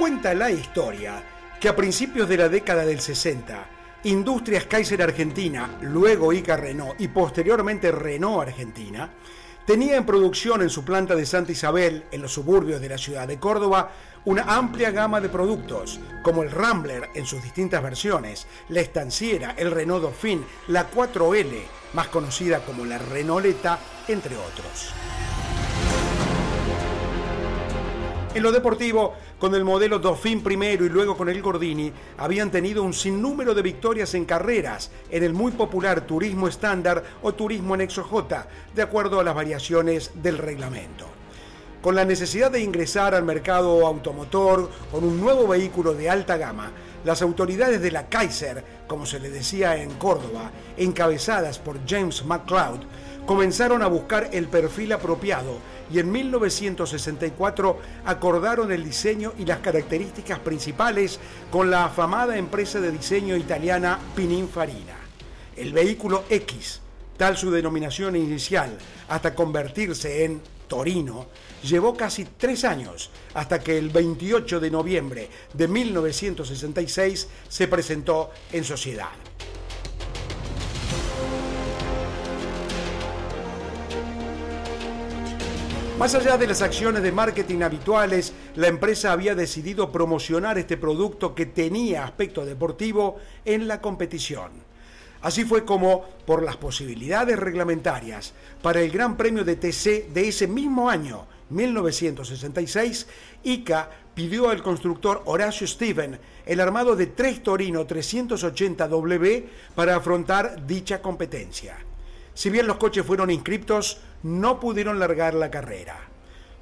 Cuenta la historia que a principios de la década del 60, Industrias Kaiser Argentina, luego Ica Renault y posteriormente Renault Argentina, tenía en producción en su planta de Santa Isabel, en los suburbios de la ciudad de Córdoba, una amplia gama de productos, como el Rambler en sus distintas versiones, la estanciera, el Renault Dauphine, la 4L, más conocida como la Renauleta, entre otros. En lo deportivo, con el modelo Dauphin primero y luego con el Gordini, habían tenido un sinnúmero de victorias en carreras en el muy popular turismo estándar o turismo anexo J, de acuerdo a las variaciones del reglamento. Con la necesidad de ingresar al mercado automotor con un nuevo vehículo de alta gama, las autoridades de la Kaiser, como se le decía en Córdoba, encabezadas por James McCloud, comenzaron a buscar el perfil apropiado y en 1964 acordaron el diseño y las características principales con la afamada empresa de diseño italiana Pininfarina. El vehículo X, tal su denominación inicial, hasta convertirse en Torino, llevó casi tres años hasta que el 28 de noviembre de 1966 se presentó en sociedad. Más allá de las acciones de marketing habituales, la empresa había decidido promocionar este producto que tenía aspecto deportivo en la competición. Así fue como, por las posibilidades reglamentarias, para el Gran Premio de TC de ese mismo año, 1966, ICA pidió al constructor Horacio Steven el armado de tres Torino 380W para afrontar dicha competencia. Si bien los coches fueron inscriptos, no pudieron largar la carrera.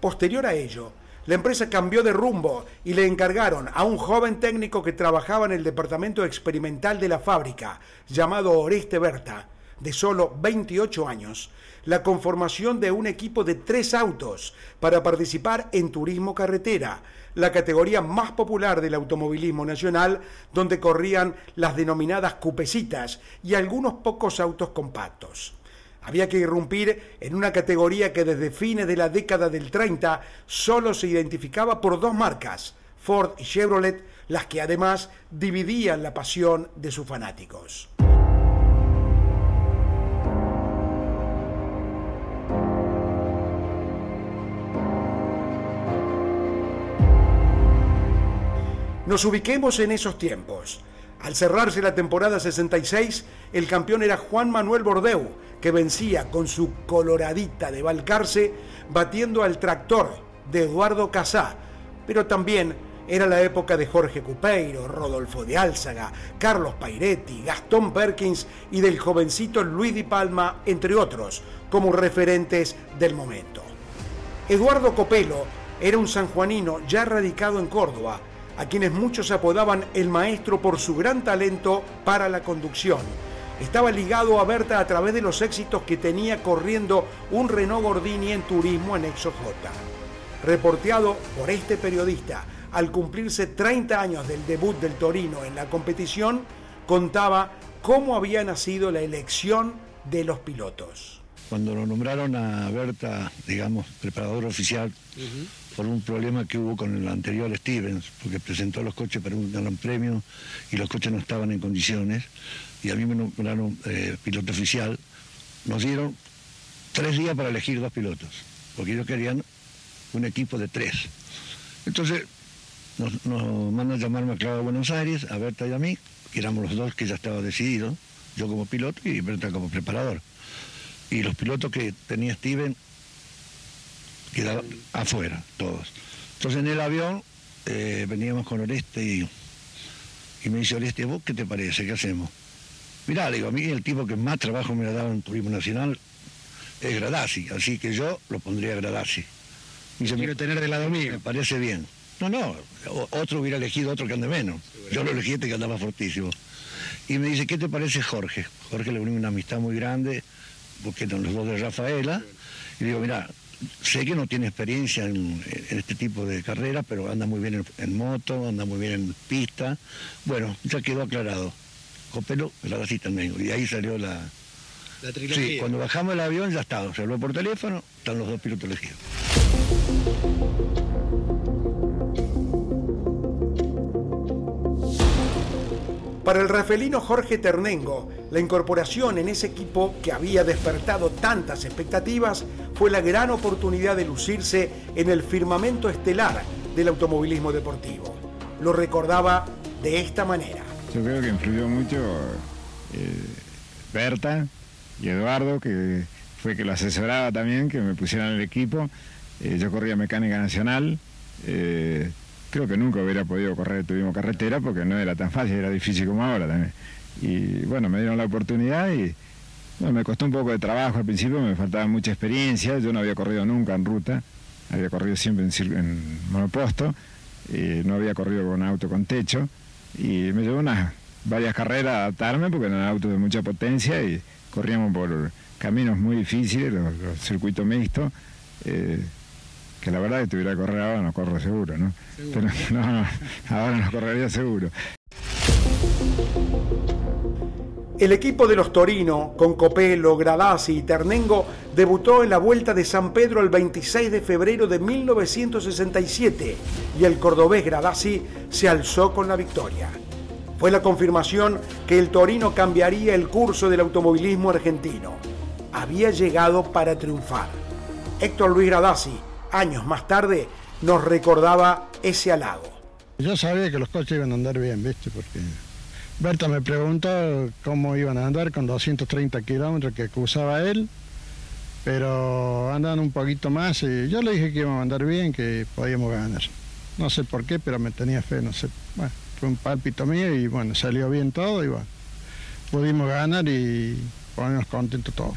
Posterior a ello, la empresa cambió de rumbo y le encargaron a un joven técnico que trabajaba en el departamento experimental de la fábrica, llamado Oreste Berta, de solo 28 años, la conformación de un equipo de tres autos para participar en turismo carretera, la categoría más popular del automovilismo nacional, donde corrían las denominadas cupecitas y algunos pocos autos compactos. Había que irrumpir en una categoría que desde fines de la década del 30 solo se identificaba por dos marcas, Ford y Chevrolet, las que además dividían la pasión de sus fanáticos. Nos ubiquemos en esos tiempos. Al cerrarse la temporada 66, el campeón era Juan Manuel Bordeu, que vencía con su coloradita de Balcarce, batiendo al tractor de Eduardo Casá, pero también era la época de Jorge Cupeiro, Rodolfo de Álzaga, Carlos Pairetti, Gastón Perkins y del jovencito Luis Di Palma, entre otros, como referentes del momento. Eduardo Copelo era un sanjuanino ya radicado en Córdoba, a quienes muchos apodaban el maestro por su gran talento para la conducción. Estaba ligado a Berta a través de los éxitos que tenía corriendo un Renault Gordini en turismo en Exo J. Reporteado por este periodista al cumplirse 30 años del debut del Torino en la competición, contaba cómo había nacido la elección de los pilotos. Cuando lo nombraron a Berta, digamos, preparador oficial, por un problema que hubo con el anterior Stevens, porque presentó los coches para un gran premio y los coches no estaban en condiciones, y a mí me nombraron eh, piloto oficial, nos dieron tres días para elegir dos pilotos, porque ellos querían un equipo de tres. Entonces nos, mandan a llamarme a Claudio de Buenos Aires, a Berta y a mí, que éramos los dos que ya estaba decidido, yo como piloto y Berta como preparador. Y los pilotos que tenía Steven quedaban afuera, todos. Entonces en el avión eh, veníamos con Oreste y, y me dice Oreste, ¿vos qué te parece? ¿Qué hacemos? Mirá, le digo, a mí el tipo que más trabajo me ha dado en Turismo Nacional es Gradasi, así que yo lo pondría a Gradasi. Me Quiero tener de lado mío. Me parece bien. No, no, otro hubiera elegido otro que ande menos. Yo lo elegí este que andaba fortísimo. Y me dice, ¿qué te parece Jorge? Jorge le unió una amistad muy grande, porque eran los dos de Rafaela. Y digo, mira, sé que no tiene experiencia en, este tipo de carreras, pero anda muy bien en, moto, anda muy bien en pista. Bueno, ya quedó aclarado. Copelo, la casita en. Y ahí salió la... La trilogía. Sí, cuando bajamos el avión ya estaba. Se habló por teléfono, están los dos pilotos elegidos. Para el rafelino Jorge Ternengo, la incorporación en ese equipo que había despertado tantas expectativas fue la gran oportunidad de lucirse en el firmamento estelar del automovilismo deportivo. Lo recordaba de esta manera. Yo creo que influyó mucho eh, Berta y Eduardo, que fue que lo asesoraba también, que me pusieran en el equipo. Eh, yo corría mecánica nacional. Eh, creo que nunca hubiera podido correr el turismo carretera porque no era tan fácil, era difícil como ahora también. Y bueno, me dieron la oportunidad y me costó un poco de trabajo al principio, me faltaba mucha experiencia, yo no había corrido nunca en ruta, había corrido siempre en, en monoposto, y no había corrido con auto con techo y me llevó unas varias carreras a adaptarme porque eran autos de mucha potencia y corríamos por caminos muy difíciles, los, circuitos mixtos. Eh, que la verdad que tuviera que correr ahora no corro seguro, ¿no? Pero no, ahora no correría seguro. El equipo de los Torino, con Copelo, Gradasi y Ternengo, debutó en la Vuelta de San Pedro el 26 de febrero de 1967 y el cordobés Gradasi se alzó con la victoria. Fue la confirmación que el Torino cambiaría el curso del automovilismo argentino. Había llegado para triunfar. Héctor Luis Gradasi años más tarde, nos recordaba ese halago. Yo sabía que los coches iban a andar bien, ¿viste? Porque Berta me preguntó cómo iban a andar con 230 kilómetros que usaba él, pero andan un poquito más y yo le dije que íbamos a andar bien, que podíamos ganar. No sé por qué, pero me tenía fe, no sé. Bueno, fue un pálpito mío y bueno, salió bien todo y bueno, pudimos ganar y ponernos contentos todos.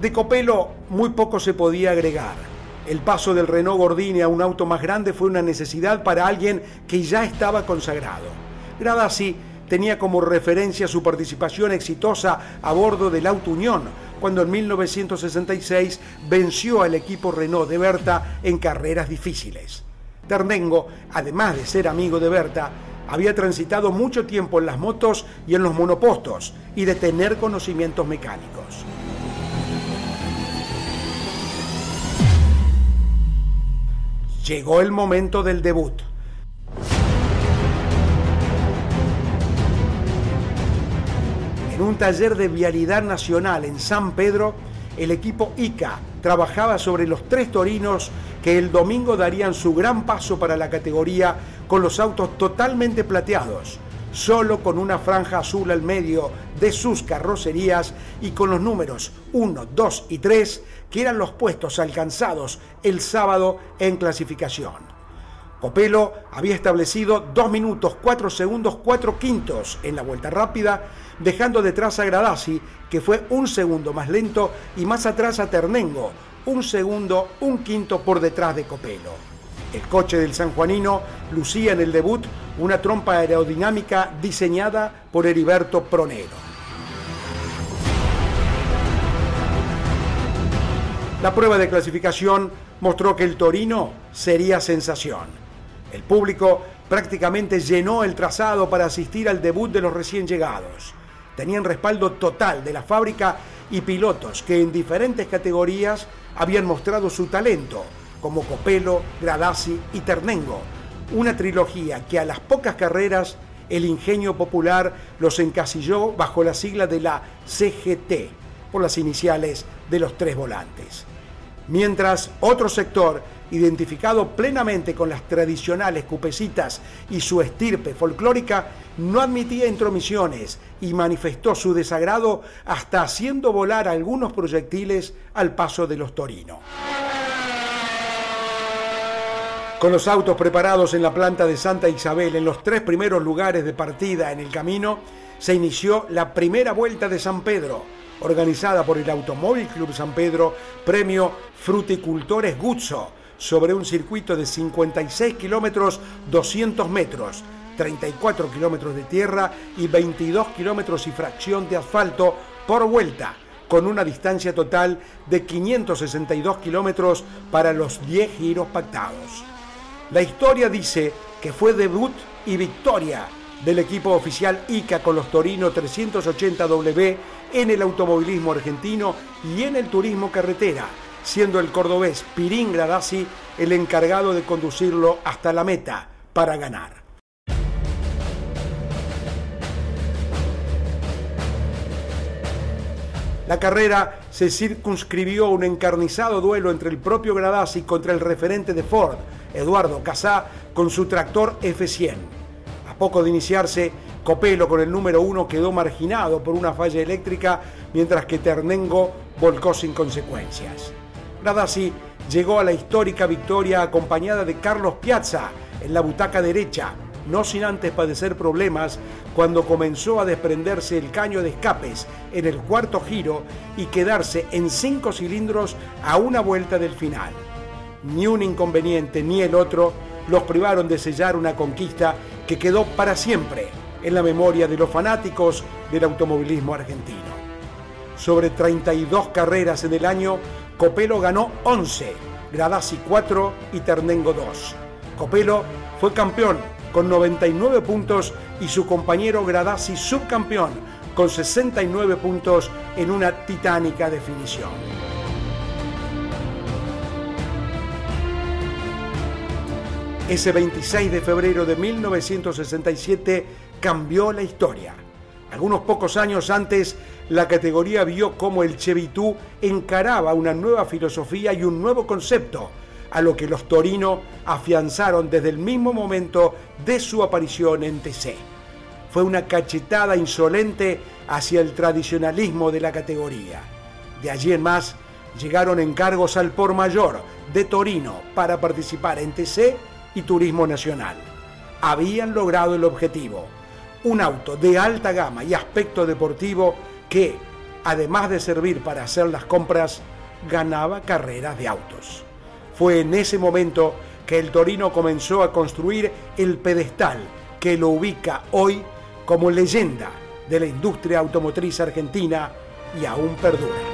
De Copelo muy poco se podía agregar. El paso del Renault Gordini a un auto más grande fue una necesidad para alguien que ya estaba consagrado. Gradasi tenía como referencia su participación exitosa a bordo del Auto Unión, cuando en 1966 venció al equipo Renault de Berta en carreras difíciles. Ternengo, además de ser amigo de Berta, había transitado mucho tiempo en las motos y en los monopostos y de tener conocimientos mecánicos. Llegó el momento del debut. En un taller de vialidad nacional en San Pedro, el equipo ICA trabajaba sobre los tres torinos que el domingo darían su gran paso para la categoría con los autos totalmente plateados, solo con una franja azul al medio de sus carrocerías y con los números 1, 2 y 3, que eran los puestos alcanzados el sábado en clasificación. Copelo había establecido 2 minutos 4 segundos 4 quintos en la vuelta rápida, dejando detrás a Gradasi, que fue un segundo más lento, y más atrás a Ternengo, un segundo, un quinto por detrás de Copelo. El coche del sanjuanino lucía en el debut una trompa aerodinámica diseñada por Heriberto Pronero. La prueba de clasificación mostró que el Torino sería sensación. El público prácticamente llenó el trazado para asistir al debut de los recién llegados. Tenían respaldo total de la fábrica y pilotos que en diferentes categorías habían mostrado su talento como Copelo, Gradasi y Ternengo, una trilogía que a las pocas carreras el ingenio popular los encasilló bajo la sigla de la CGT, por las iniciales de los tres volantes. Mientras otro sector, identificado plenamente con las tradicionales cupecitas y su estirpe folclórica, no admitía intromisiones y manifestó su desagrado hasta haciendo volar algunos proyectiles al paso de los torinos. Con los autos preparados en la planta de Santa Isabel en los tres primeros lugares de partida en el camino, se inició la primera vuelta de San Pedro, organizada por el Automóvil Club San Pedro, premio Fruticultores Guzzo, sobre un circuito de 56 kilómetros 200 metros, 34 kilómetros de tierra y 22 kilómetros y fracción de asfalto por vuelta, con una distancia total de 562 kilómetros para los 10 giros pactados. La historia dice que fue debut y victoria del equipo oficial ICA con los Torino 380W en el automovilismo argentino y en el turismo carretera, siendo el cordobés Pirín Gradasi el encargado de conducirlo hasta la meta, para ganar. La carrera se circunscribió a un encarnizado duelo entre el propio Gradasi contra el referente de Ford, Eduardo Casá, con su tractor F100. A poco de iniciarse, Copelo con el número uno quedó marginado por una falla eléctrica, mientras que Ternengo volcó sin consecuencias. Gradasi llegó a la histórica victoria acompañada de Carlos Piazza en la butaca derecha, no sin antes padecer problemas cuando comenzó a desprenderse el caño de escapes en el cuarto giro y quedarse en cinco cilindros a una vuelta del final. Ni un inconveniente ni el otro los privaron de sellar una conquista que quedó para siempre en la memoria de los fanáticos del automovilismo argentino. Sobre 32 carreras en el año, Copelo ganó 11, Gradasi 4 y Ternengo 2. Copelo fue campeón con 99 puntos y su compañero Gradasi subcampeón con 69 puntos en una titánica definición. Ese 26 de febrero de 1967 cambió la historia. Algunos pocos años antes, la categoría vio cómo el Chevitú encaraba una nueva filosofía y un nuevo concepto a lo que los torinos afianzaron desde el mismo momento de su aparición en TC. Fue una cachetada insolente hacia el tradicionalismo de la categoría. De allí en más llegaron encargos al por mayor de Torino para participar en TC y Turismo Nacional. Habían logrado el objetivo, un auto de alta gama y aspecto deportivo que, además de servir para hacer las compras, ganaba carreras de autos. Fue en ese momento que el Torino comenzó a construir el pedestal que lo ubica hoy como leyenda de la industria automotriz argentina y aún perdura.